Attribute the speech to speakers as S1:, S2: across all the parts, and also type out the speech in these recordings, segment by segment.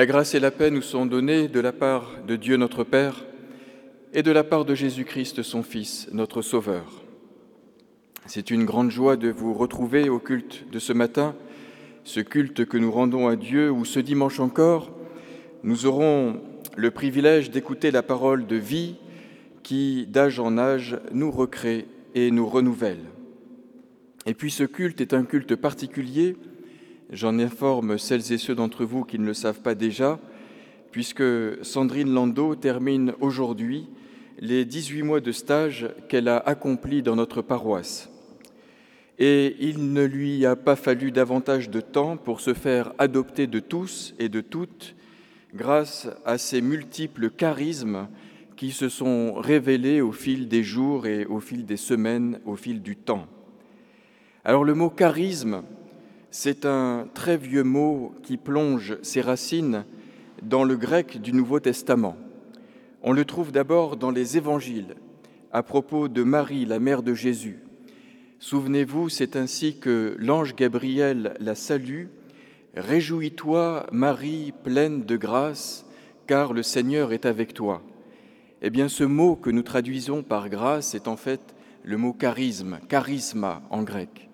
S1: La grâce et la paix nous sont données de la part de Dieu notre Père et de la part de Jésus-Christ son Fils, notre Sauveur. C'est une grande joie de vous retrouver au culte de ce matin, ce culte que nous rendons à Dieu, où ce dimanche encore, nous aurons le privilège d'écouter la parole de vie qui, d'âge en âge, nous recrée et nous renouvelle. Et puis ce culte est un culte particulier J'en informe celles et ceux d'entre vous qui ne le savent pas déjà, puisque Sandrine Landau termine aujourd'hui les 18 mois de stage qu'elle a accomplis dans notre paroisse. Et il ne lui a pas fallu davantage de temps pour se faire adopter de tous et de toutes grâce à ces multiples charismes qui se sont révélés au fil des jours et au fil des semaines, au fil du temps. Alors le mot charisme, c'est un très vieux mot qui plonge ses racines dans le grec du Nouveau Testament. On le trouve d'abord dans les évangiles, à propos de Marie, la mère de Jésus. Souvenez-vous, c'est ainsi que l'ange Gabriel la salue. Réjouis-toi, Marie, pleine de grâce, car le Seigneur est avec toi. Eh bien, ce mot que nous traduisons par grâce est en fait le mot charisme, charisma en grec.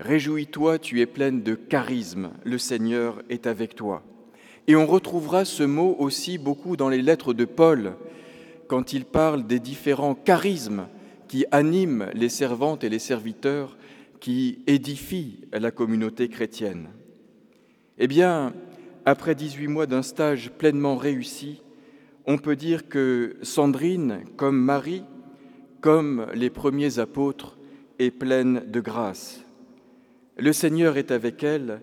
S1: Réjouis-toi, tu es pleine de charisme, le Seigneur est avec toi. Et on retrouvera ce mot aussi beaucoup dans les lettres de Paul, quand il parle des différents charismes qui animent les servantes et les serviteurs, qui édifient la communauté chrétienne. Eh bien, après 18 mois d'un stage pleinement réussi, on peut dire que Sandrine, comme Marie, comme les premiers apôtres, est pleine de grâce. Le Seigneur est avec elle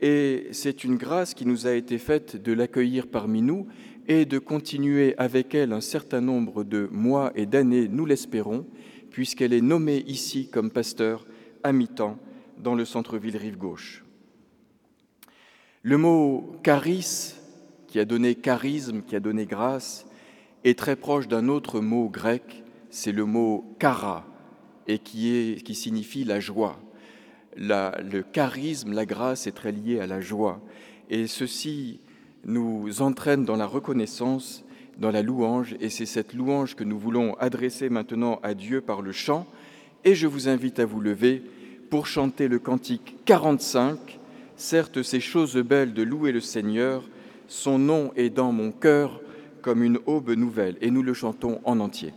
S1: et c'est une grâce qui nous a été faite de l'accueillir parmi nous et de continuer avec elle un certain nombre de mois et d'années, nous l'espérons, puisqu'elle est nommée ici comme pasteur à mi-temps dans le centre-ville rive gauche. Le mot charis, qui a donné charisme, qui a donné grâce, est très proche d'un autre mot grec, c'est le mot chara, et qui, qui signifie la joie le charisme, la grâce est très lié à la joie. Et ceci nous entraîne dans la reconnaissance, dans la louange, et c'est cette louange que nous voulons adresser maintenant à Dieu par le chant. Et je vous invite à vous lever pour chanter le cantique 45. Certes, ces choses belles de louer le Seigneur, son nom est dans mon cœur comme une aube nouvelle. Et nous le chantons en entier.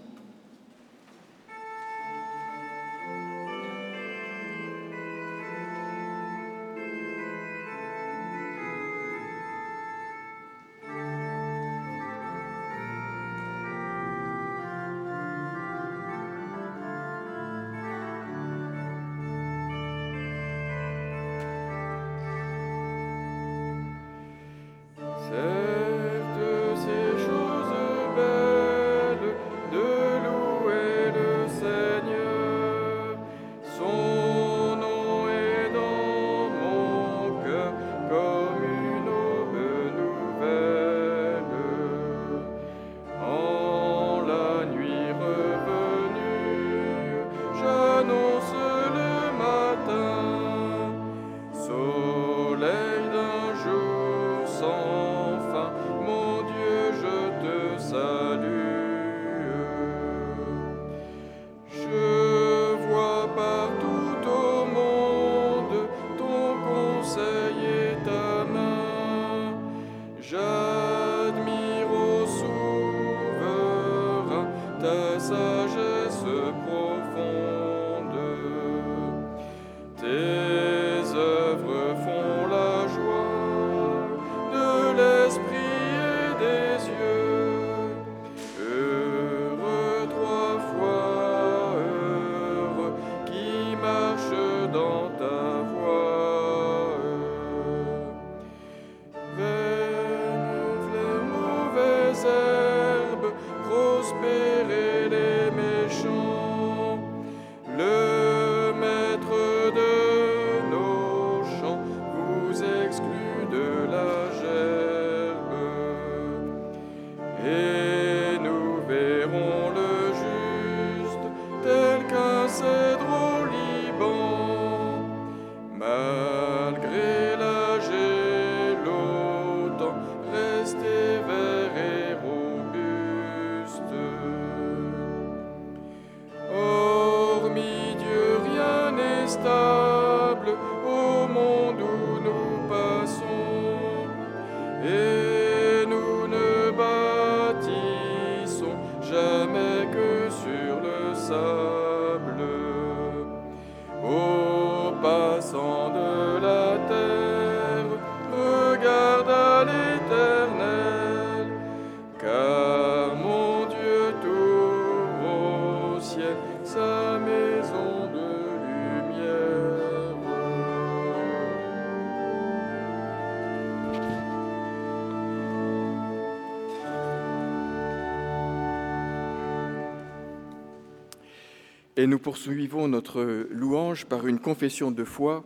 S1: Et nous poursuivons notre louange par une confession de foi,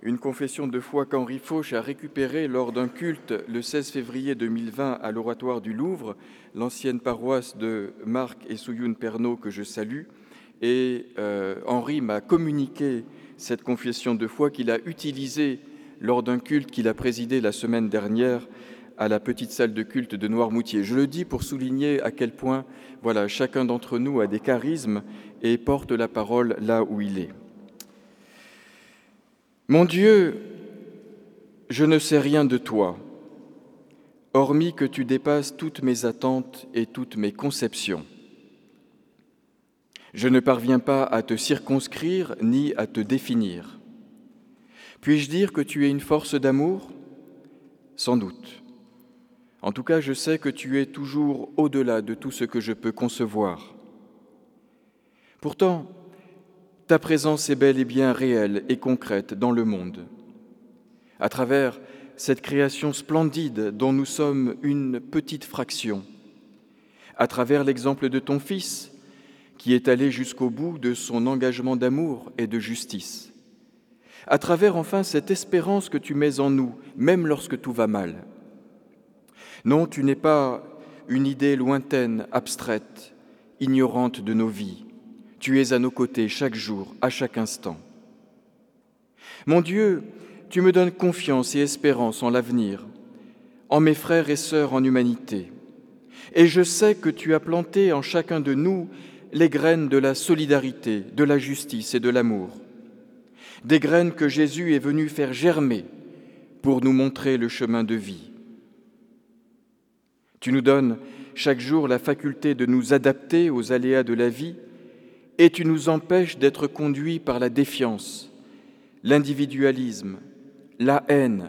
S1: une confession de foi qu'Henri Fauche a récupérée lors d'un culte le 16 février 2020 à l'Oratoire du Louvre, l'ancienne paroisse de Marc et Souyoun Pernot que je salue. Et euh, Henri m'a communiqué cette confession de foi qu'il a utilisée lors d'un culte qu'il a présidé la semaine dernière à la petite salle de culte de Noirmoutier. Je le dis pour souligner à quel point voilà, chacun d'entre nous a des charismes et porte la parole là où il est. Mon Dieu, je ne sais rien de toi, hormis que tu dépasses toutes mes attentes et toutes mes conceptions. Je ne parviens pas à te circonscrire ni à te définir. Puis-je dire que tu es une force d'amour? Sans doute. En tout cas, je sais que tu es toujours au-delà de tout ce que je peux concevoir. Pourtant, ta présence est bel et bien réelle et concrète dans le monde. À travers cette création splendide dont nous sommes une petite fraction, à travers l'exemple de ton Fils, qui est allé jusqu'au bout de son engagement d'amour et de justice, à travers enfin cette espérance que tu mets en nous, même lorsque tout va mal. Non, tu n'es pas une idée lointaine, abstraite, ignorante de nos vies. Tu es à nos côtés chaque jour, à chaque instant. Mon Dieu, tu me donnes confiance et espérance en l'avenir, en mes frères et sœurs en humanité. Et je sais que tu as planté en chacun de nous les graines de la solidarité, de la justice et de l'amour. Des graines que Jésus est venu faire germer pour nous montrer le chemin de vie. Tu nous donnes chaque jour la faculté de nous adapter aux aléas de la vie et tu nous empêches d'être conduits par la défiance, l'individualisme, la haine,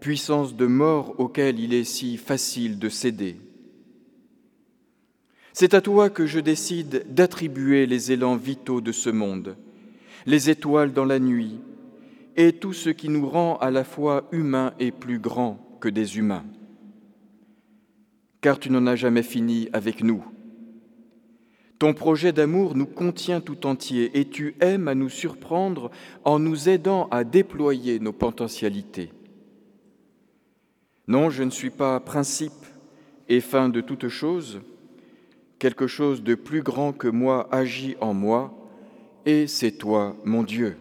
S1: puissance de mort auquel il est si facile de céder. C'est à toi que je décide d'attribuer les élans vitaux de ce monde, les étoiles dans la nuit, et tout ce qui nous rend à la fois humains et plus grands que des humains. Car tu n'en as jamais fini avec nous. Ton projet d'amour nous contient tout entier et tu aimes à nous surprendre en nous aidant à déployer nos potentialités. Non, je ne suis pas principe et fin de toute chose, quelque chose de plus grand que moi agit en moi, et c'est toi, mon Dieu.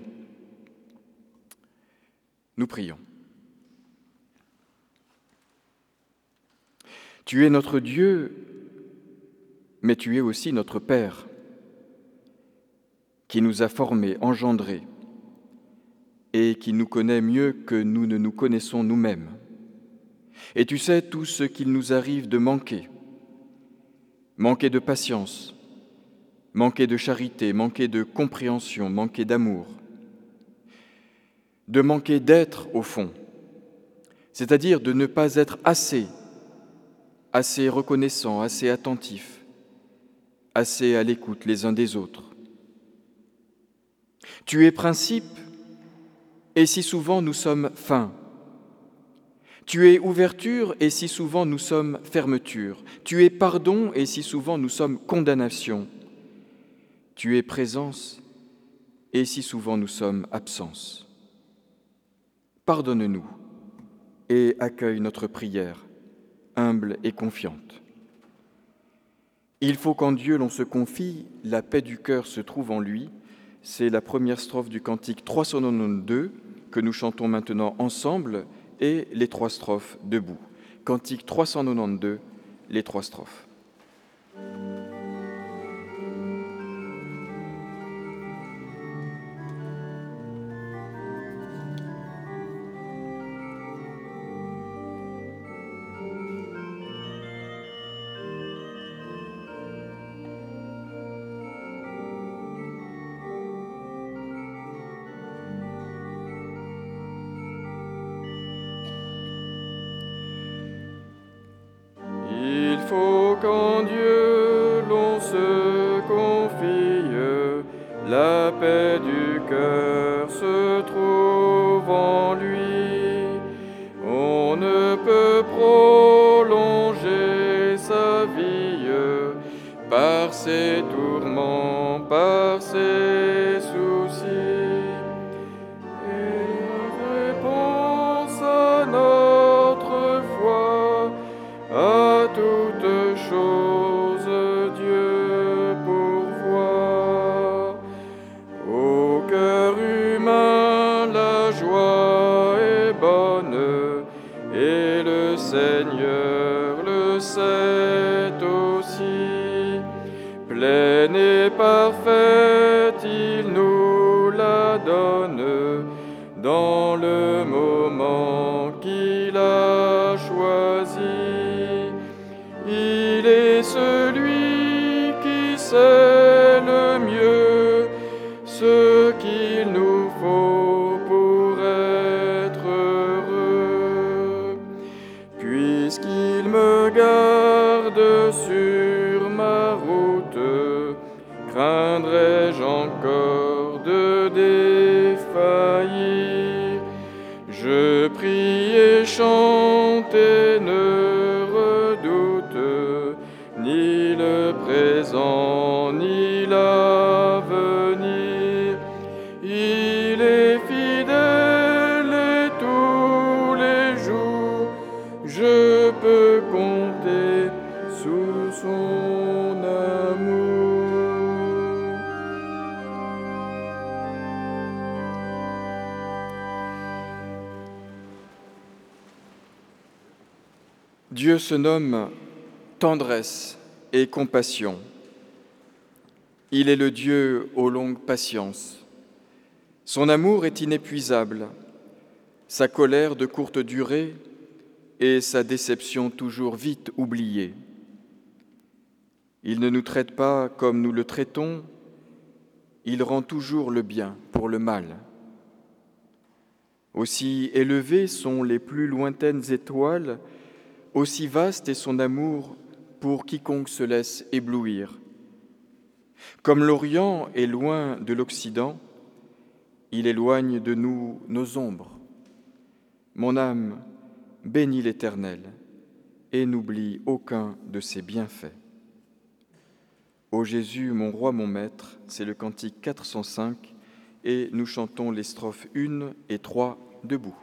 S1: Nous prions. Tu es notre Dieu, mais tu es aussi notre Père, qui nous a formés, engendrés, et qui nous connaît mieux que nous ne nous connaissons nous-mêmes. Et tu sais tout ce qu'il nous arrive de manquer manquer de patience, manquer de charité, manquer de compréhension, manquer d'amour, de manquer d'être au fond, c'est-à-dire de ne pas être assez, assez reconnaissant, assez attentif, assez à l'écoute les uns des autres. Tu es principe et si souvent nous sommes fins, tu es ouverture et si souvent nous sommes fermeture. Tu es pardon et si souvent nous sommes condamnation. Tu es présence et si souvent nous sommes absence. Pardonne-nous et accueille notre prière, humble et confiante. Il faut qu'en Dieu l'on se confie, la paix du cœur se trouve en lui. C'est la première strophe du cantique 392 que nous chantons maintenant ensemble et les trois strophes debout. Cantique 392, les trois strophes. Qu'en Dieu l'on se confie, la paix du cœur Parfaite, il nous se nomme tendresse et compassion. Il est le Dieu aux longues patiences. Son amour est inépuisable, sa colère de courte durée et sa déception toujours vite oubliée. Il ne nous traite pas comme nous le traitons, il rend toujours le bien pour le mal. Aussi élevées sont les plus lointaines étoiles, aussi vaste est son amour pour quiconque se laisse éblouir. Comme l'Orient est loin de l'Occident, il éloigne de nous nos ombres. Mon âme bénit l'Éternel et n'oublie aucun de ses bienfaits. Ô Jésus, mon roi, mon maître, c'est le cantique 405 et nous chantons les strophes 1 et 3 debout.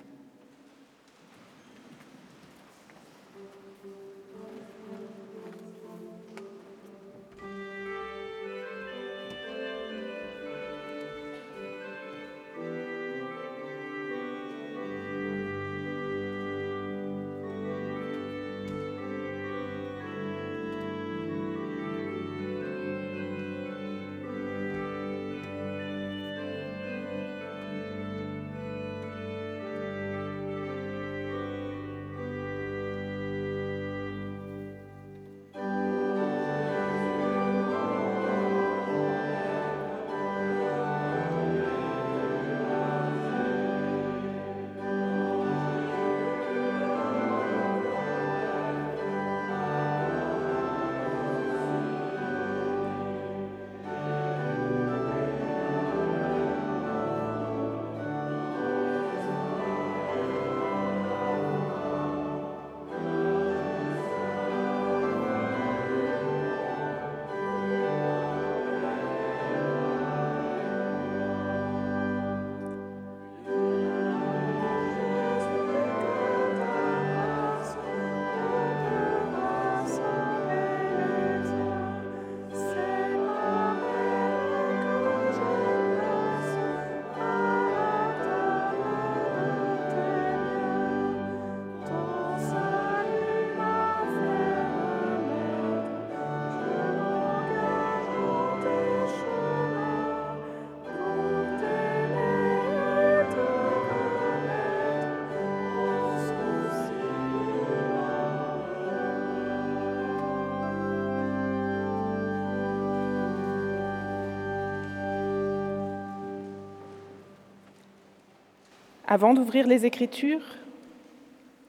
S2: Avant d'ouvrir les Écritures,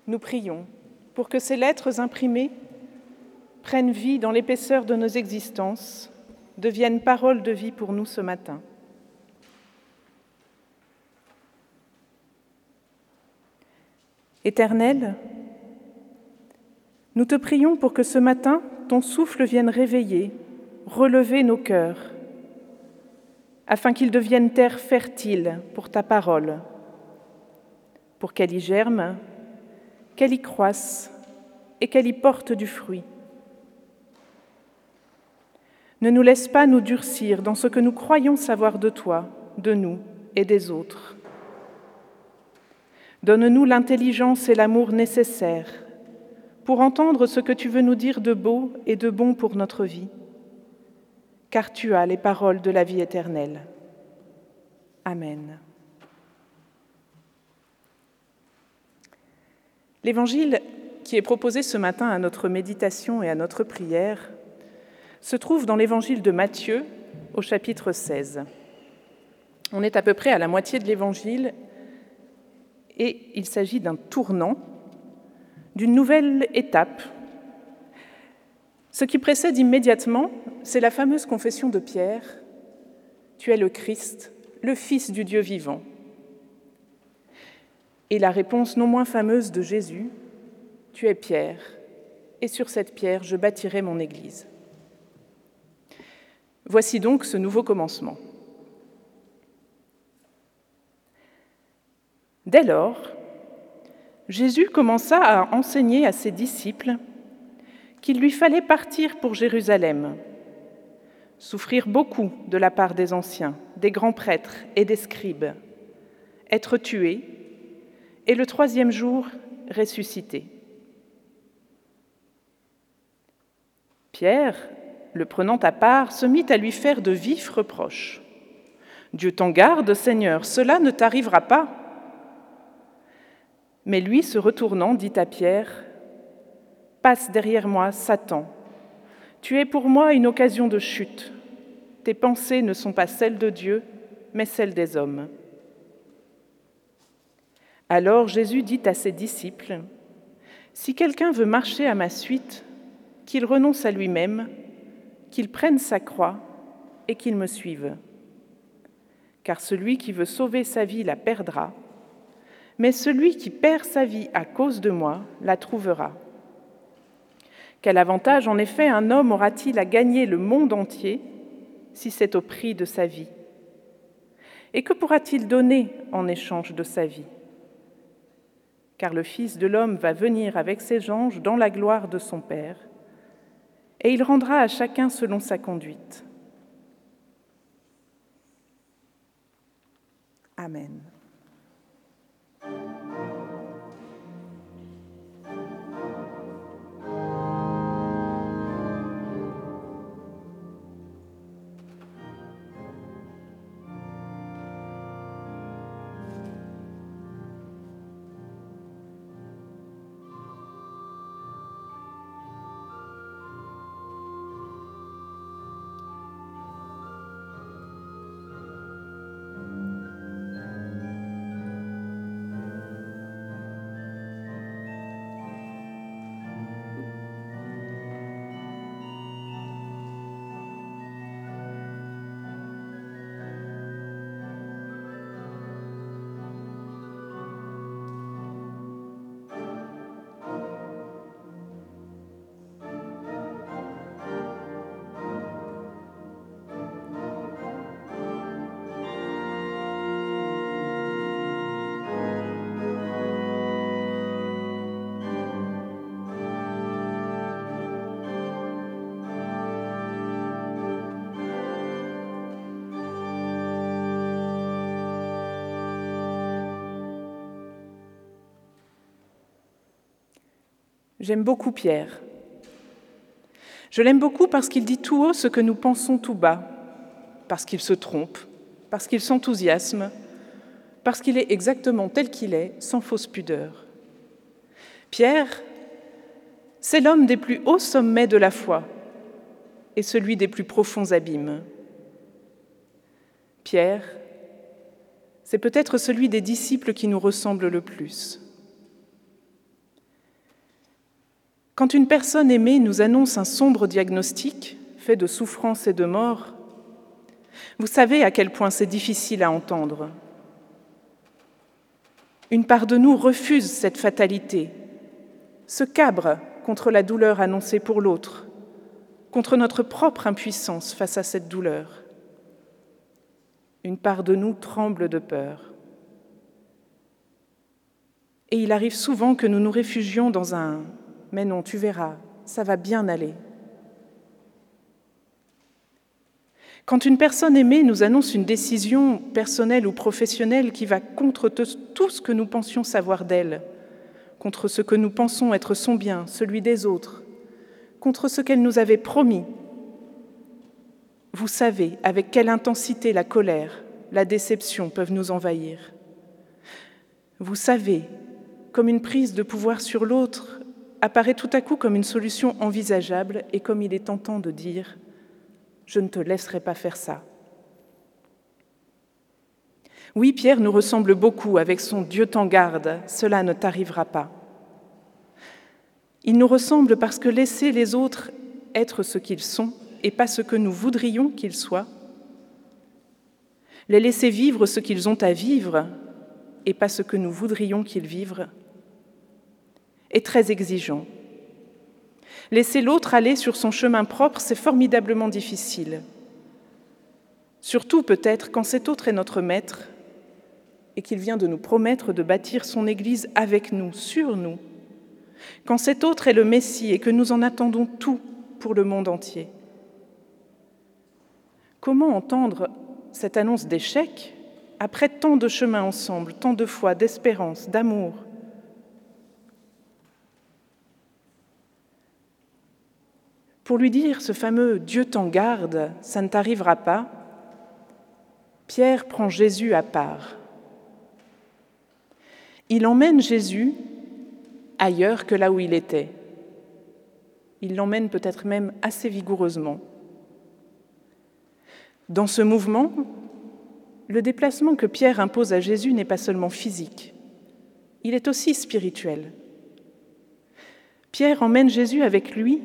S2: nous prions pour que ces lettres imprimées prennent vie dans l'épaisseur de nos existences, deviennent parole de vie pour nous ce matin. Éternel, nous te prions pour que ce matin, ton souffle vienne réveiller, relever nos cœurs, afin qu'ils deviennent terre fertile pour ta parole, pour qu'elle y germe, qu'elle y croisse et qu'elle y porte du fruit. Ne nous laisse pas nous durcir dans ce que nous croyons savoir de toi, de nous et des autres. Donne-nous l'intelligence et l'amour nécessaires pour entendre ce que tu veux nous dire de beau et de bon pour notre vie, car tu as les paroles de la vie éternelle. Amen. L'évangile qui est proposé ce matin à notre méditation et à notre prière se trouve dans l'évangile de Matthieu au chapitre 16. On est à peu près à la moitié de l'évangile et il s'agit d'un tournant, d'une nouvelle étape. Ce qui précède immédiatement, c'est la fameuse confession de Pierre, Tu es le Christ, le Fils du Dieu vivant. Et la réponse non moins fameuse de Jésus, Tu es Pierre, et sur cette pierre je bâtirai mon Église. Voici donc ce nouveau commencement. Dès lors, Jésus commença à enseigner à ses disciples qu'il lui fallait partir pour Jérusalem, souffrir beaucoup de la part des anciens, des grands prêtres et des scribes, être tué et le troisième jour ressuscité. Pierre, le prenant à part, se mit à lui faire de vifs reproches. Dieu t'en garde, Seigneur, cela ne t'arrivera pas. Mais lui, se retournant, dit à Pierre, Passe derrière moi, Satan. Tu es pour moi une occasion de chute. Tes pensées ne sont pas celles de Dieu, mais celles des hommes. Alors Jésus dit à ses disciples, Si quelqu'un veut marcher à ma suite, qu'il renonce à lui-même, qu'il prenne sa croix et qu'il me suive. Car celui qui veut sauver sa vie la perdra, mais celui qui perd sa vie à cause de moi la trouvera. Quel avantage en effet un homme aura-t-il à gagner le monde entier si c'est au prix de sa vie? Et que pourra-t-il donner en échange de sa vie? Car le Fils de l'homme va venir avec ses anges dans la gloire de son Père, et il rendra à chacun selon sa conduite. Amen. J'aime beaucoup Pierre. Je l'aime beaucoup parce qu'il dit tout haut ce que nous pensons tout bas, parce qu'il se trompe, parce qu'il s'enthousiasme, parce qu'il est exactement tel qu'il est, sans fausse pudeur. Pierre, c'est l'homme des plus hauts sommets de la foi et celui des plus profonds abîmes. Pierre, c'est peut-être celui des disciples qui nous ressemble le plus. Quand une personne aimée nous annonce un sombre diagnostic fait de souffrance et de mort, vous savez à quel point c'est difficile à entendre. Une part de nous refuse cette fatalité, se cabre contre la douleur annoncée pour l'autre, contre notre propre impuissance face à cette douleur. Une part de nous tremble de peur. Et il arrive souvent que nous nous réfugions dans un ⁇ Mais non, tu verras, ça va bien aller ⁇ Quand une personne aimée nous annonce une décision personnelle ou professionnelle qui va contre tout ce que nous pensions savoir d'elle, contre ce que nous pensons être son bien, celui des autres, contre ce qu'elle nous avait promis, vous savez avec quelle intensité la colère, la déception peuvent nous envahir. Vous savez comme une prise de pouvoir sur l'autre apparaît tout à coup comme une solution envisageable et comme il est tentant de dire ⁇ Je ne te laisserai pas faire ça ⁇ Oui, Pierre nous ressemble beaucoup avec son Dieu t'en garde, cela ne t'arrivera pas. Il nous ressemble parce que laisser les autres être ce qu'ils sont et pas ce que nous voudrions qu'ils soient, les laisser vivre ce qu'ils ont à vivre et pas ce que nous voudrions qu'ils vivent, est très exigeant. Laisser l'autre aller sur son chemin propre, c'est formidablement difficile. Surtout peut-être quand cet autre est notre maître et qu'il vient de nous promettre de bâtir son Église avec nous, sur nous. Quand cet autre est le Messie et que nous en attendons tout pour le monde entier. Comment entendre cette annonce d'échec après tant de chemins ensemble, tant de foi, d'espérance, d'amour Pour lui dire ce fameux Dieu t'en garde, ça ne t'arrivera pas, Pierre prend Jésus à part. Il emmène Jésus ailleurs que là où il était. Il l'emmène peut-être même assez vigoureusement. Dans ce mouvement, le déplacement que Pierre impose à Jésus n'est pas seulement physique, il est aussi spirituel. Pierre emmène Jésus avec lui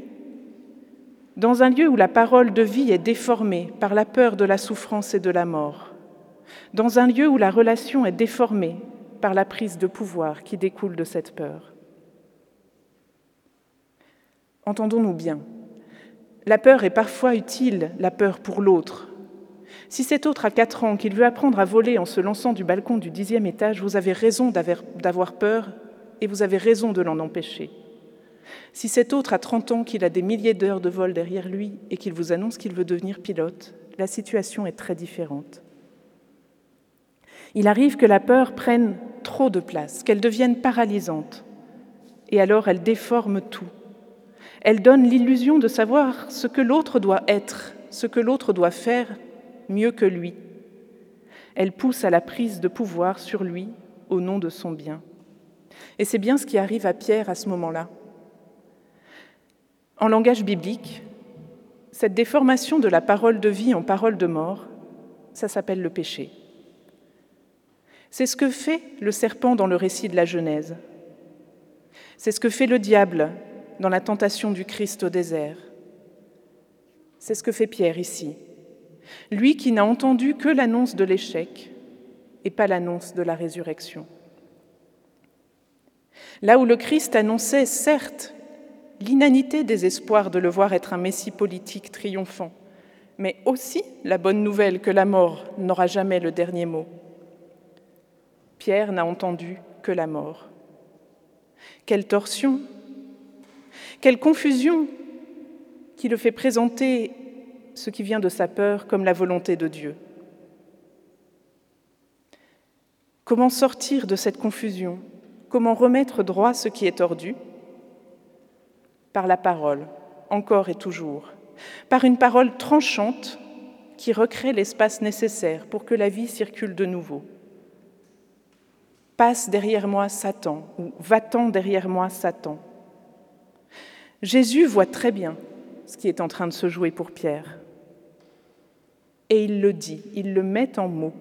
S2: dans un lieu où la parole de vie est déformée par la peur de la souffrance et de la mort, dans un lieu où la relation est déformée par la prise de pouvoir qui découle de cette peur. Entendons-nous bien, la peur est parfois utile, la peur pour l'autre. Si cet autre a quatre ans qu'il veut apprendre à voler en se lançant du balcon du dixième étage, vous avez raison d'avoir peur et vous avez raison de l'en empêcher. Si cet autre a 30 ans, qu'il a des milliers d'heures de vol derrière lui et qu'il vous annonce qu'il veut devenir pilote, la situation est très différente. Il arrive que la peur prenne trop de place, qu'elle devienne paralysante, et alors elle déforme tout. Elle donne l'illusion de savoir ce que l'autre doit être, ce que l'autre doit faire mieux que lui. Elle pousse à la prise de pouvoir sur lui au nom de son bien. Et c'est bien ce qui arrive à Pierre à ce moment-là. En langage biblique, cette déformation de la parole de vie en parole de mort, ça s'appelle le péché. C'est ce que fait le serpent dans le récit de la Genèse. C'est ce que fait le diable dans la tentation du Christ au désert. C'est ce que fait Pierre ici. Lui qui n'a entendu que l'annonce de l'échec et pas l'annonce de la résurrection. Là où le Christ annonçait certes l'inanité des espoirs de le voir être un Messie politique triomphant, mais aussi la bonne nouvelle que la mort n'aura jamais le dernier mot. Pierre n'a entendu que la mort. Quelle torsion, quelle confusion qui le fait présenter ce qui vient de sa peur comme la volonté de Dieu. Comment sortir de cette confusion? Comment remettre droit ce qui est tordu? Par la parole, encore et toujours, par une parole tranchante qui recrée l'espace nécessaire pour que la vie circule de nouveau. Passe derrière moi Satan ou va-t'en derrière moi Satan. Jésus voit très bien ce qui est en train de se jouer pour Pierre. Et il le dit, il le met en mots.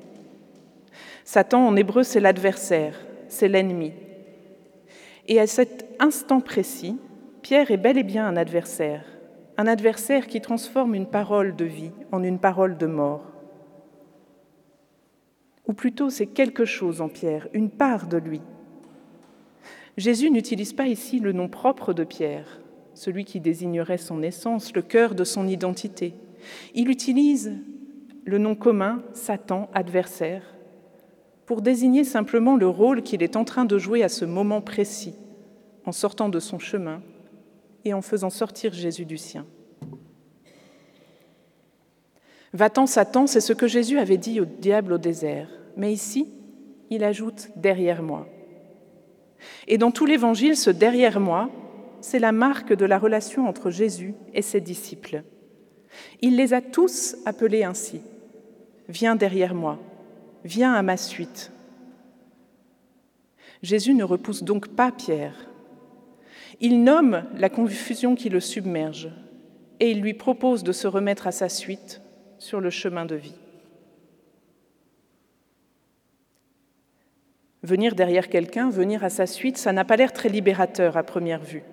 S2: Satan en hébreu c'est l'adversaire, c'est l'ennemi. Et à cet instant précis, Pierre est bel et bien un adversaire, un adversaire qui transforme une parole de vie en une parole de mort. Ou plutôt, c'est quelque chose en Pierre, une part de lui. Jésus n'utilise pas ici le nom propre de Pierre, celui qui désignerait son essence, le cœur de son identité. Il utilise le nom commun, Satan, adversaire, pour désigner simplement le rôle qu'il est en train de jouer à ce moment précis, en sortant de son chemin et en faisant sortir Jésus du sien. Va-t'en, Satan, c'est ce que Jésus avait dit au diable au désert. Mais ici, il ajoute derrière moi. Et dans tout l'évangile, ce derrière moi, c'est la marque de la relation entre Jésus et ses disciples. Il les a tous appelés ainsi. Viens derrière moi, viens à ma suite. Jésus ne repousse donc pas Pierre. Il nomme la confusion qui le submerge et il lui propose de se remettre à sa suite sur le chemin de vie. Venir derrière quelqu'un, venir à sa suite, ça n'a pas l'air très libérateur à première vue.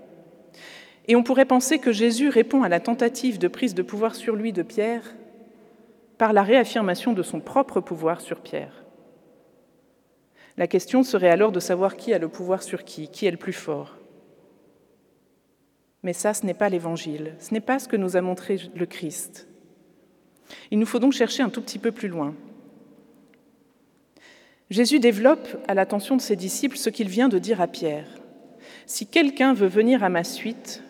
S2: Et on pourrait penser que Jésus répond à la tentative de prise de pouvoir sur lui de Pierre par la réaffirmation de son propre pouvoir sur Pierre. La question serait alors de savoir qui a le pouvoir sur qui, qui est le plus fort. Mais ça, ce n'est pas l'Évangile, ce n'est pas ce que nous a montré le Christ. Il nous faut donc chercher un tout petit peu plus loin. Jésus développe à l'attention de ses disciples ce qu'il vient de dire à Pierre. Si quelqu'un veut venir à ma suite,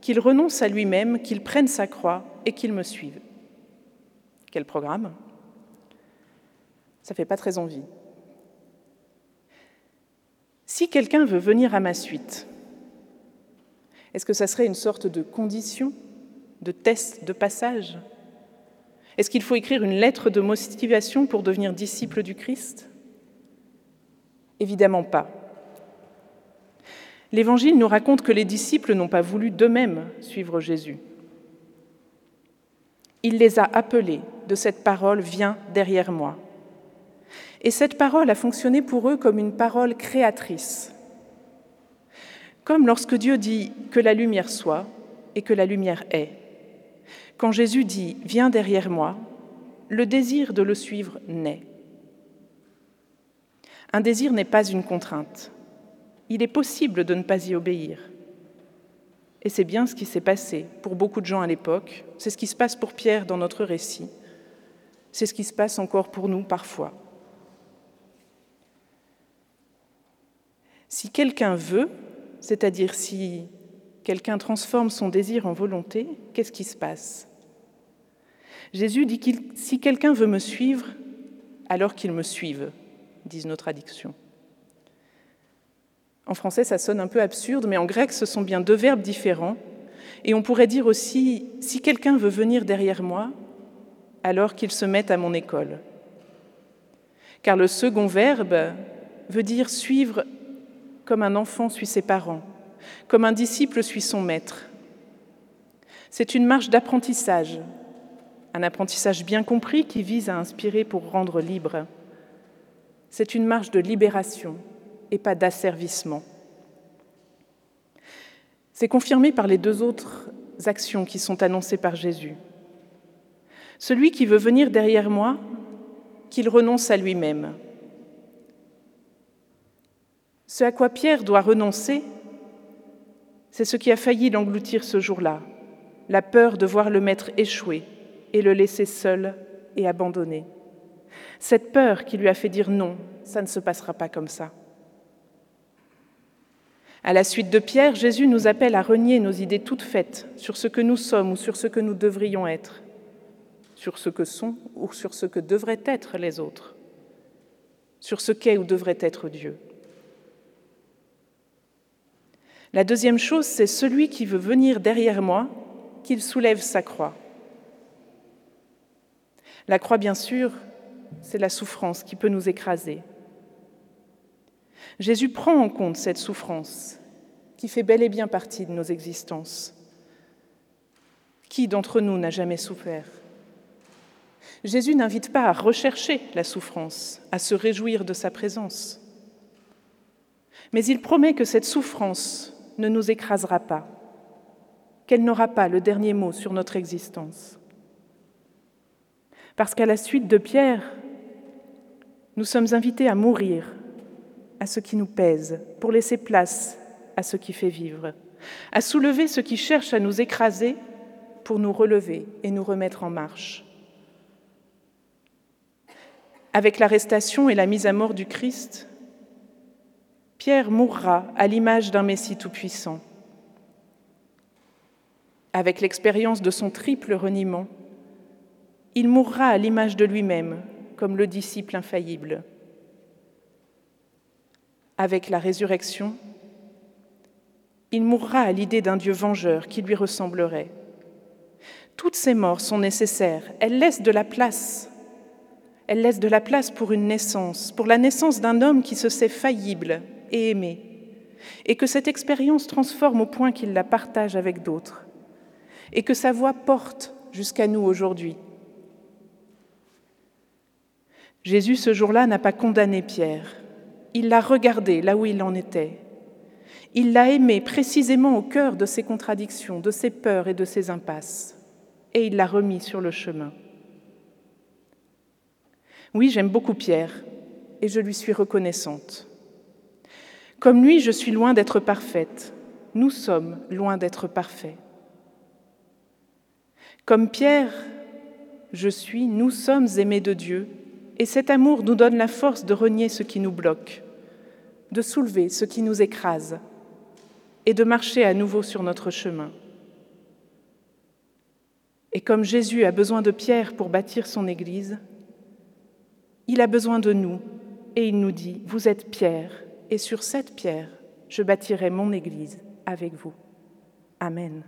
S2: qu'il renonce à lui-même, qu'il prenne sa croix et qu'il me suive. Quel programme Ça ne fait pas très envie. Si quelqu'un veut venir à ma suite, est-ce que ça serait une sorte de condition, de test de passage? Est-ce qu'il faut écrire une lettre de motivation pour devenir disciple du Christ? Évidemment pas. L'Évangile nous raconte que les disciples n'ont pas voulu d'eux-mêmes suivre Jésus. Il les a appelés de cette parole Viens derrière moi. Et cette parole a fonctionné pour eux comme une parole créatrice. Comme lorsque Dieu dit que la lumière soit et que la lumière est. Quand Jésus dit Viens derrière moi, le désir de le suivre naît. Un désir n'est pas une contrainte. Il est possible de ne pas y obéir. Et c'est bien ce qui s'est passé pour beaucoup de gens à l'époque, c'est ce qui se passe pour Pierre dans notre récit, c'est ce qui se passe encore pour nous parfois. Si quelqu'un veut, c'est-à-dire si quelqu'un transforme son désir en volonté, qu'est-ce qui se passe? Jésus dit que si quelqu'un veut me suivre, alors qu'il me suive disent nos traductions. En français, ça sonne un peu absurde, mais en grec, ce sont bien deux verbes différents. Et on pourrait dire aussi, si quelqu'un veut venir derrière moi, alors qu'il se mette à mon école. Car le second verbe veut dire suivre comme un enfant suit ses parents, comme un disciple suit son maître. C'est une marche d'apprentissage, un apprentissage bien compris qui vise à inspirer pour rendre libre. C'est une marche de libération et pas d'asservissement. C'est confirmé par les deux autres actions qui sont annoncées par Jésus. Celui qui veut venir derrière moi, qu'il renonce à lui-même. Ce à quoi Pierre doit renoncer, c'est ce qui a failli l'engloutir ce jour-là, la peur de voir le maître échouer et le laisser seul et abandonné. Cette peur qui lui a fait dire non, ça ne se passera pas comme ça. À la suite de Pierre, Jésus nous appelle à renier nos idées toutes faites sur ce que nous sommes ou sur ce que nous devrions être, sur ce que sont ou sur ce que devraient être les autres, sur ce qu'est ou devrait être Dieu. La deuxième chose, c'est celui qui veut venir derrière moi, qu'il soulève sa croix. La croix, bien sûr, c'est la souffrance qui peut nous écraser. Jésus prend en compte cette souffrance qui fait bel et bien partie de nos existences. Qui d'entre nous n'a jamais souffert? Jésus n'invite pas à rechercher la souffrance, à se réjouir de sa présence. Mais il promet que cette souffrance ne nous écrasera pas, qu'elle n'aura pas le dernier mot sur notre existence. Parce qu'à la suite de Pierre, nous sommes invités à mourir à ce qui nous pèse pour laisser place à ce qui fait vivre, à soulever ce qui cherche à nous écraser pour nous relever et nous remettre en marche. Avec l'arrestation et la mise à mort du Christ, Pierre mourra à l'image d'un Messie tout-puissant. Avec l'expérience de son triple reniement, il mourra à l'image de lui-même, comme le disciple infaillible. Avec la résurrection, il mourra à l'idée d'un Dieu vengeur qui lui ressemblerait. Toutes ces morts sont nécessaires, elles laissent de la place elle laisse de la place pour une naissance, pour la naissance d'un homme qui se sait faillible et aimé, et que cette expérience transforme au point qu'il la partage avec d'autres, et que sa voix porte jusqu'à nous aujourd'hui. Jésus, ce jour-là, n'a pas condamné Pierre, il l'a regardé là où il en était. Il l'a aimé précisément au cœur de ses contradictions, de ses peurs et de ses impasses, et il l'a remis sur le chemin. Oui, j'aime beaucoup Pierre et je lui suis reconnaissante. Comme lui, je suis loin d'être parfaite. Nous sommes loin d'être parfaits. Comme Pierre, je suis, nous sommes aimés de Dieu, et cet amour nous donne la force de renier ce qui nous bloque, de soulever ce qui nous écrase, et de marcher à nouveau sur notre chemin. Et comme Jésus a besoin de Pierre pour bâtir son Église, il a besoin de nous et il nous dit, vous êtes pierre, et sur cette pierre, je bâtirai mon Église avec vous. Amen.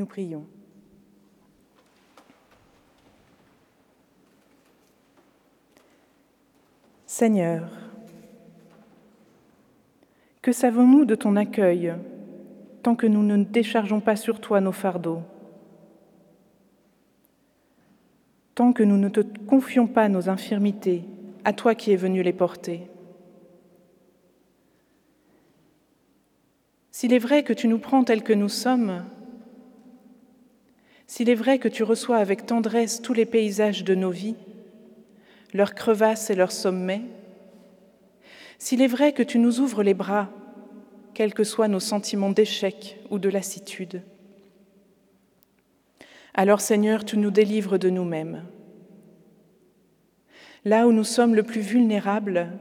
S2: Nous prions. Seigneur, que savons-nous de ton accueil tant que nous ne déchargeons pas sur toi nos fardeaux? Tant que nous ne te confions pas nos infirmités, à toi qui es venu les porter S'il est vrai que tu nous prends tels que nous sommes, s'il est vrai que tu reçois avec tendresse tous les paysages de nos vies, leurs crevasses et leurs sommets, s'il est vrai que tu nous ouvres les bras, quels que soient nos sentiments d'échec ou de lassitude, alors Seigneur, tu nous délivres de nous-mêmes. Là où nous sommes le plus vulnérables,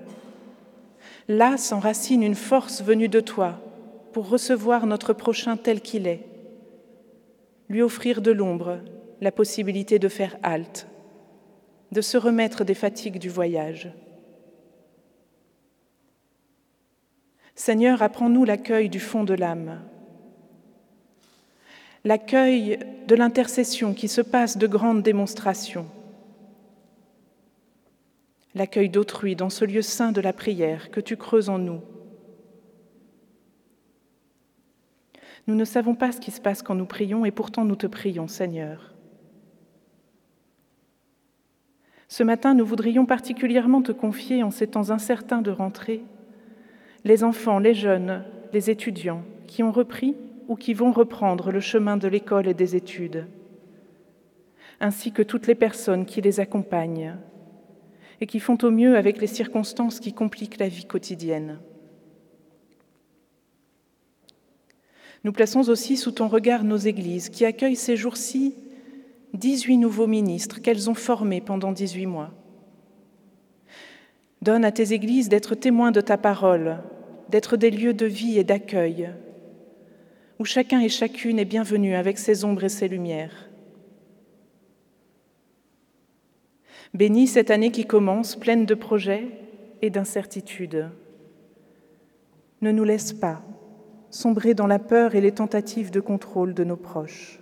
S2: là s'enracine une force venue de toi pour recevoir notre prochain tel qu'il est, lui offrir de l'ombre, la possibilité de faire halte, de se remettre des fatigues du voyage. Seigneur, apprends-nous l'accueil du fond de l'âme, l'accueil de l'intercession qui se passe de grandes démonstrations, l'accueil d'autrui dans ce lieu saint de la prière que tu creuses en nous. Nous ne savons pas ce qui se passe quand nous prions et pourtant nous te prions, Seigneur. Ce matin, nous voudrions particulièrement te confier en ces temps incertains de rentrée les enfants, les jeunes, les étudiants qui ont repris ou qui vont reprendre le chemin de l'école et des études, ainsi que toutes les personnes qui les accompagnent et qui font au mieux avec les circonstances qui compliquent la vie quotidienne. Nous plaçons aussi sous ton regard nos églises qui accueillent ces jours-ci 18 nouveaux ministres qu'elles ont formés pendant 18 mois. Donne à tes églises d'être témoins de ta parole, d'être des lieux de vie et d'accueil, où chacun et chacune est bienvenu avec ses ombres et ses lumières. Bénis cette année qui commence, pleine de projets et d'incertitudes. Ne nous laisse pas sombrer dans la peur et les tentatives de contrôle de nos proches.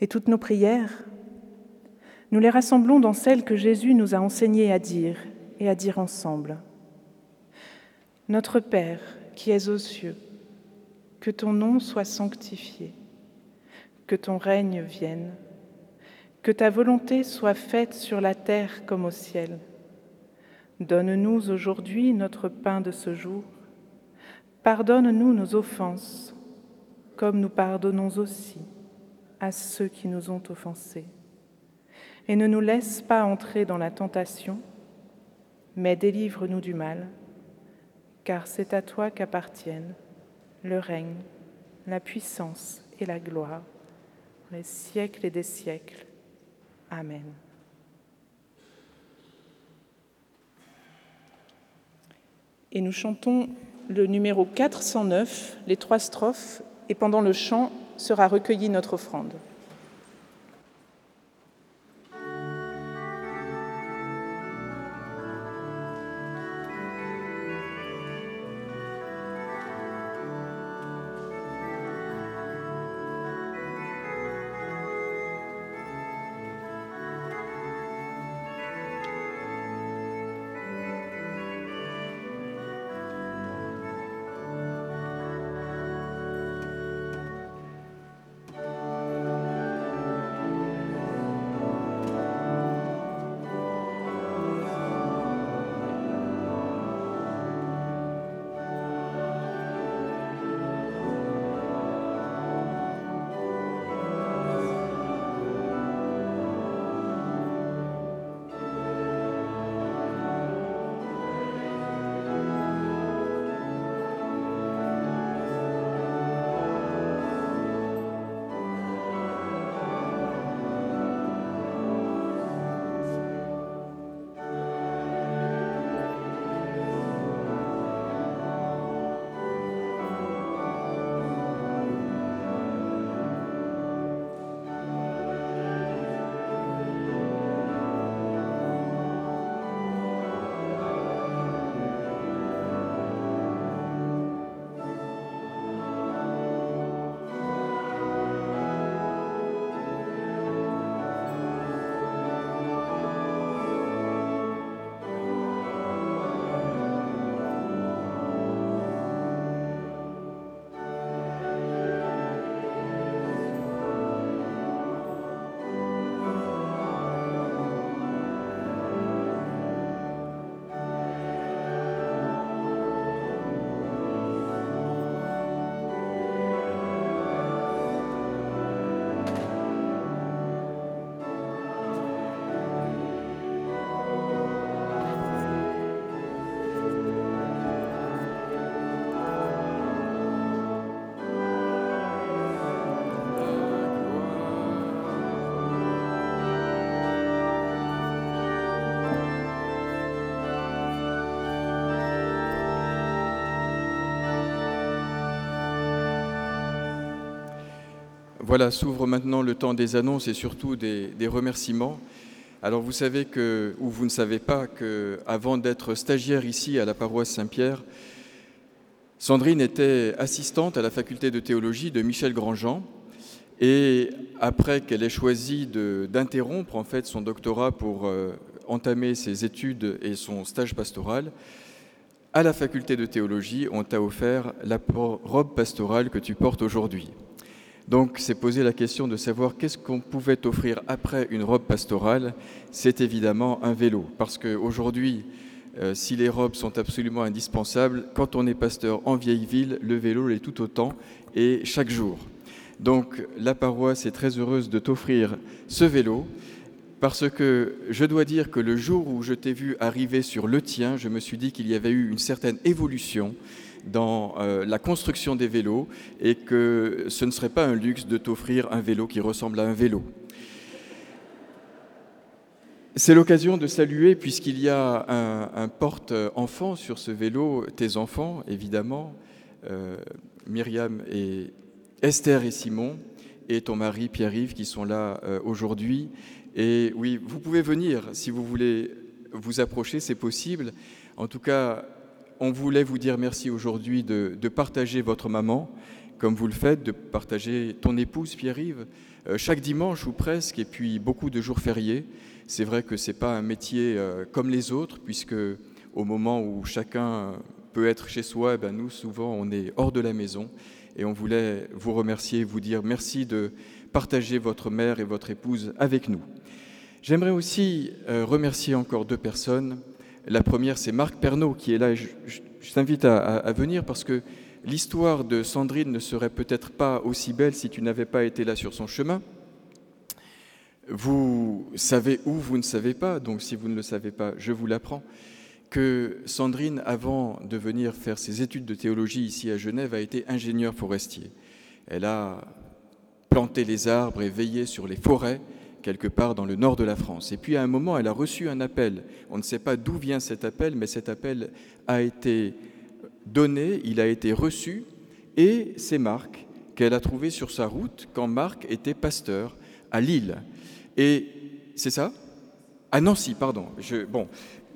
S2: Et toutes nos prières, nous les rassemblons dans celles que Jésus nous a enseigné à dire et à dire ensemble. Notre Père qui es aux cieux, que ton nom soit sanctifié, que ton règne vienne, que ta volonté soit faite sur la terre comme au ciel. Donne-nous aujourd'hui notre pain de ce jour. Pardonne-nous nos offenses, comme nous pardonnons aussi à ceux qui nous ont offensés. Et ne nous laisse pas entrer dans la tentation, mais délivre-nous du mal, car c'est à toi qu'appartiennent le règne, la puissance et la gloire, les siècles et des siècles. Amen. Et nous chantons le numéro 409, les trois strophes, et pendant le chant sera recueillie notre offrande.
S1: Voilà, s'ouvre maintenant le temps des annonces et surtout des, remerciements. Alors vous savez que, ou vous ne savez pas, que avant d'être stagiaire ici à la paroisse Saint-Pierre, Sandrine était assistante à la faculté de théologie de Michel Grandjean. Et après qu'elle ait choisi d'interrompre en fait son doctorat pour euh, entamer ses études et son stage pastoral, à la faculté de théologie, on t'a offert la robe pastorale que tu portes aujourd'hui. Donc, c'est poser la question de savoir qu'est-ce qu'on pouvait offrir après une robe pastorale. C'est évidemment un vélo, parce qu'aujourd'hui, euh, si les robes sont absolument indispensables, quand on est pasteur en vieille ville, le vélo l'est tout autant et chaque jour. Donc, la paroisse est très heureuse de t'offrir ce vélo parce que je dois dire que le jour où je t'ai vu arriver sur le tien, je me suis dit qu'il y avait eu une certaine évolution dans euh, la construction des vélos et que ce ne serait pas un luxe de t'offrir un vélo qui ressemble à un vélo. C'est l'occasion de saluer, puisqu'il y a un, porte-enfant sur ce vélo, tes enfants, évidemment, euh, Myriam et Esther et Simon, et ton mari Pierre-Yves qui sont là euh, aujourd'hui. Et oui, vous pouvez venir si vous voulez vous approcher, c'est possible. En tout cas, on voulait vous dire merci aujourd'hui de, partager votre maman, comme vous le faites, de partager ton épouse Pierre-Yves, euh, chaque dimanche ou presque, et puis beaucoup de jours fériés. C'est vrai que ce n'est pas un métier euh, comme les autres, puisque au moment où chacun peut être chez soi, eh ben nous, souvent, on est hors de la maison. Et on voulait vous remercier, vous dire merci de partager votre mère et votre épouse avec nous. J'aimerais aussi euh, remercier encore deux personnes. La première, c'est Marc Pernaud qui est là. Je, t'invite à, venir parce que l'histoire de Sandrine ne serait peut-être pas aussi belle si tu n'avais pas été là sur son chemin. Vous savez où vous ne savez pas, donc si vous ne le savez pas, je vous l'apprends, que Sandrine, avant de venir faire ses études de théologie ici à Genève, a été ingénieure forestier. Elle a planté les arbres et veillé sur les forêts quelque part dans le nord de la France. Et puis à un moment, elle a reçu un appel. On ne sait pas d'où vient cet appel, mais cet appel a été donné, il a été reçu, et c'est Marc qu'elle a trouvé sur sa route quand Marc était pasteur à Lille. Et c'est ça? À Nancy, pardon. Je, bon,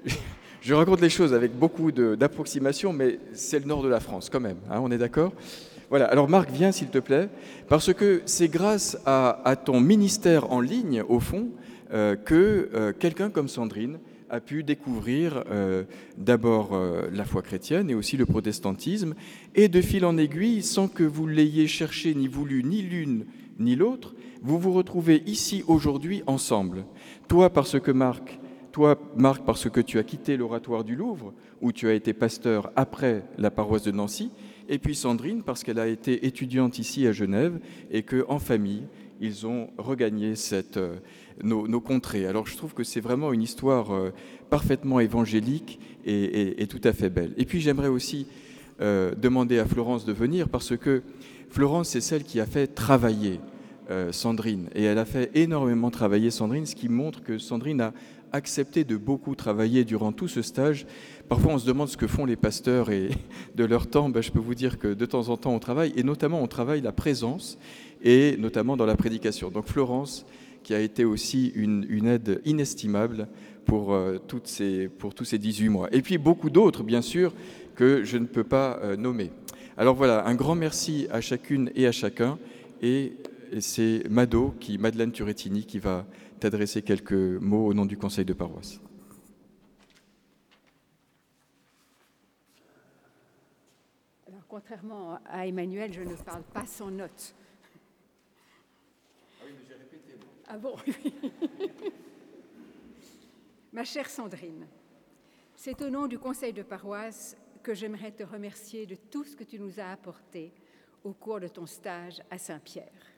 S1: je raconte les choses avec beaucoup d'approximation, mais c'est le nord de la France quand même, hein, on est d'accord? Voilà, alors Marc, viens s'il te plaît, parce que c'est grâce à, ton ministère en ligne, au fond, euh, que euh, quelqu'un comme Sandrine a pu découvrir euh, d'abord la foi chrétienne et aussi le protestantisme, et de fil en aiguille, sans que vous l'ayez cherché ni voulu ni l'une ni l'autre, vous vous retrouvez ici aujourd'hui ensemble. Toi parce que Marc, toi Marc parce que tu as quitté l'oratoire du Louvre, où tu as été pasteur après la paroisse de Nancy, et puis Sandrine parce qu'elle a été étudiante ici à Genève et qu'en famille, ils ont regagné euh, nos, contrées. Alors je trouve que c'est vraiment une histoire euh, parfaitement évangélique et, tout à fait belle. Et puis j'aimerais aussi euh, demander à Florence de venir parce que Florence, c'est celle qui a fait travailler Sandrine. Et elle a fait énormément travailler Sandrine, ce qui montre que Sandrine a accepté de beaucoup travailler durant tout ce stage Parfois, on se demande ce que font les pasteurs et de leur temps. Ben, je peux vous dire que de temps en temps, on travaille, et notamment, on travaille la présence, et notamment dans la prédication. Donc, Florence, qui a été aussi une, aide inestimable pour, euh, toutes ces, pour tous ces 18 mois. Et puis, beaucoup d'autres, bien sûr, que je ne peux pas euh, nommer. Alors voilà, un grand merci à chacune et à chacun. Et c'est Mado, qui, Madeleine Turettini, qui va t'adresser quelques mots au nom du conseil de paroisse.
S3: contrairement à Emmanuel, je ne parle pas sans notes.
S1: Ah oui, mais j'ai répété.
S3: Ah bon Ma chère Sandrine, c'est au nom du conseil de paroisse que j'aimerais te remercier de tout ce que tu nous as apporté au cours de ton stage à Saint-Pierre.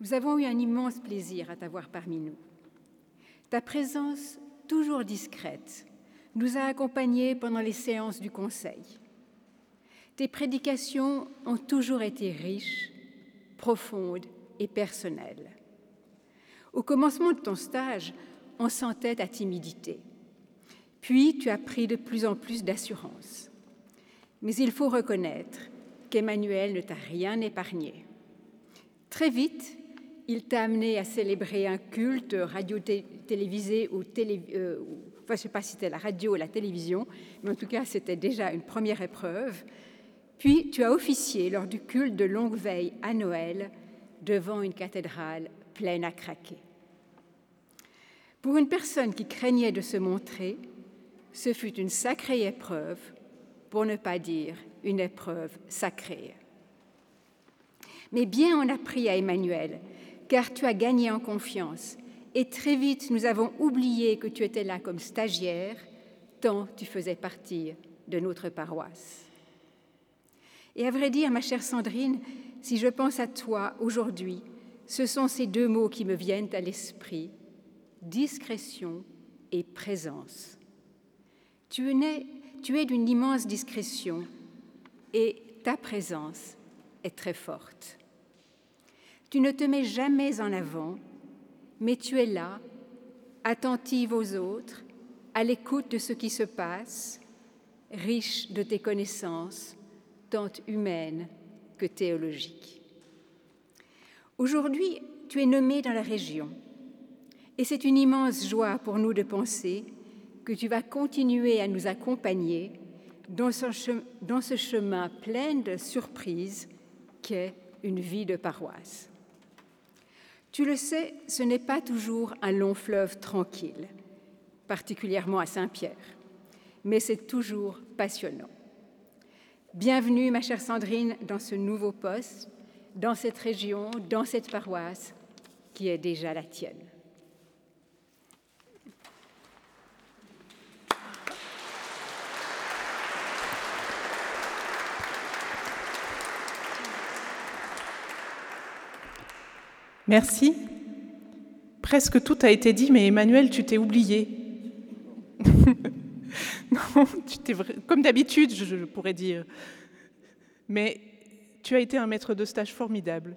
S3: Nous avons eu un immense plaisir à t'avoir parmi nous. Ta présence, toujours discrète, nous a accompagnés pendant les séances du conseil. Tes prédications ont toujours été riches, profondes et personnelles. Au commencement de ton stage, on sentait ta timidité. Puis tu as pris de plus en plus d'assurance. Mais il faut reconnaître qu'Emmanuel ne t'a rien épargné. Très vite, il t'a amené à célébrer un culte radio-télévisé ou télé, euh, enfin, je ne sais pas si c'était la radio ou la télévision, mais en tout cas, c'était déjà une première épreuve. Puis, tu as officié lors du culte de longue veille à Noël devant une cathédrale pleine à craquer. Pour une personne qui craignait de se montrer, ce fut une sacrée épreuve, pour ne pas dire une épreuve sacrée. Mais bien on a pris à Emmanuel, car tu as gagné en confiance, et très vite nous avons oublié que tu étais là comme stagiaire, tant tu faisais partie de notre paroisse. Et à vrai dire, ma chère Sandrine, si je pense à toi aujourd'hui, ce sont ces deux mots qui me viennent à l'esprit, discrétion et présence. Tu es, tu es d'une immense discrétion et ta présence est très forte. Tu ne te mets jamais en avant, mais tu es là, attentive aux autres, à l'écoute de ce qui se passe, riche de tes connaissances, tant humaines que théologiques. Aujourd'hui, tu es nommé dans la région, et c'est une immense joie pour nous de penser que tu vas continuer à nous accompagner dans ce chemin plein de surprises qu'est une vie de paroisse. Tu le sais, ce n'est pas toujours un long fleuve tranquille, particulièrement à Saint-Pierre, mais c'est toujours passionnant. Bienvenue, ma chère Sandrine, dans ce nouveau poste, dans cette région, dans cette paroisse qui est déjà la tienne.
S2: Merci. Presque tout a été dit, mais Emmanuel, tu t'es oublié. non, tu t'es comme d'habitude, je pourrais dire. Mais tu as été un maître de stage formidable,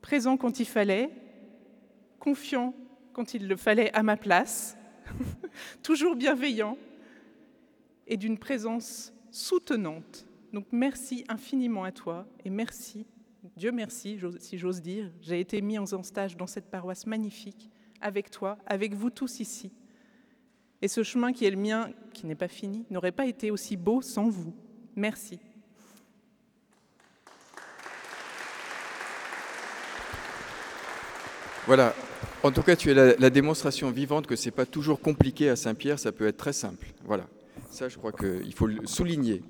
S2: présent quand il fallait, confiant quand il le fallait à ma place, toujours bienveillant et d'une présence soutenante. Donc merci infiniment à toi et merci Dieu merci, si j'ose dire, j'ai été mis en stage dans cette paroisse magnifique, avec toi, avec vous tous ici. Et ce chemin qui est le mien, qui n'est pas fini, n'aurait pas été aussi beau sans vous. Merci.
S1: Voilà. En tout cas, tu es la, la démonstration vivante que ce n'est pas toujours compliqué à Saint-Pierre, ça peut être très simple. Voilà. Ça, je crois qu'il faut le souligner.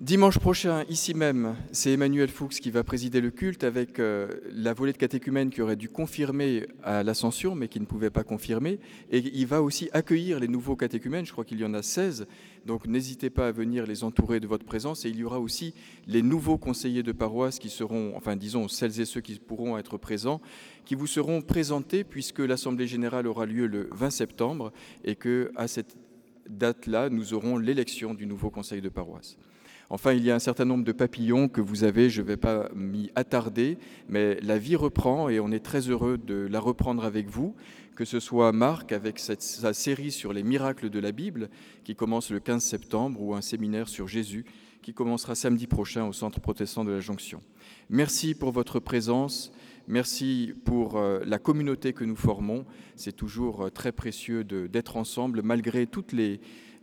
S1: Dimanche prochain, ici même, c'est Emmanuel Fuchs qui va présider le culte avec euh, la volée de catéchumènes qui aurait dû confirmer à l'Ascension, mais qui ne pouvait pas confirmer. Et il va aussi accueillir les nouveaux catéchumènes, je crois qu'il y en a 16. Donc n'hésitez pas à venir les entourer de votre présence. Et il y aura aussi les nouveaux conseillers de paroisse qui seront, enfin disons, celles et ceux qui pourront être présents, qui vous seront présentés puisque l'Assemblée générale aura lieu le 20 septembre et que à cette date-là, nous aurons l'élection du nouveau conseil de paroisse. Enfin, il y a un certain nombre de papillons que vous avez, je ne vais pas m'y attarder, mais la vie reprend et on est très heureux de la reprendre avec vous, que ce soit Marc avec sa série sur les miracles de la Bible qui commence le 15 septembre ou un séminaire sur Jésus qui commencera samedi prochain au Centre protestant de la Jonction. Merci pour votre présence. Merci pour euh, la communauté que nous formons. C'est toujours euh, très précieux d'être ensemble malgré toutes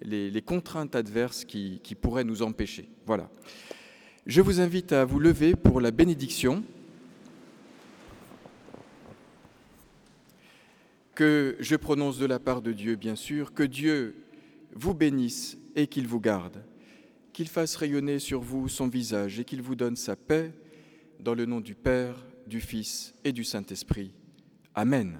S1: les, contraintes adverses qui, qui pourraient nous empêcher. Voilà. Je vous invite à vous lever pour la bénédiction. Que je prononce de la part de Dieu, bien sûr, que Dieu vous bénisse et qu'il vous garde, qu'il fasse rayonner sur vous son visage et qu'il vous donne sa paix, dans le nom du Père, du Fils et du Saint-Esprit. Amen.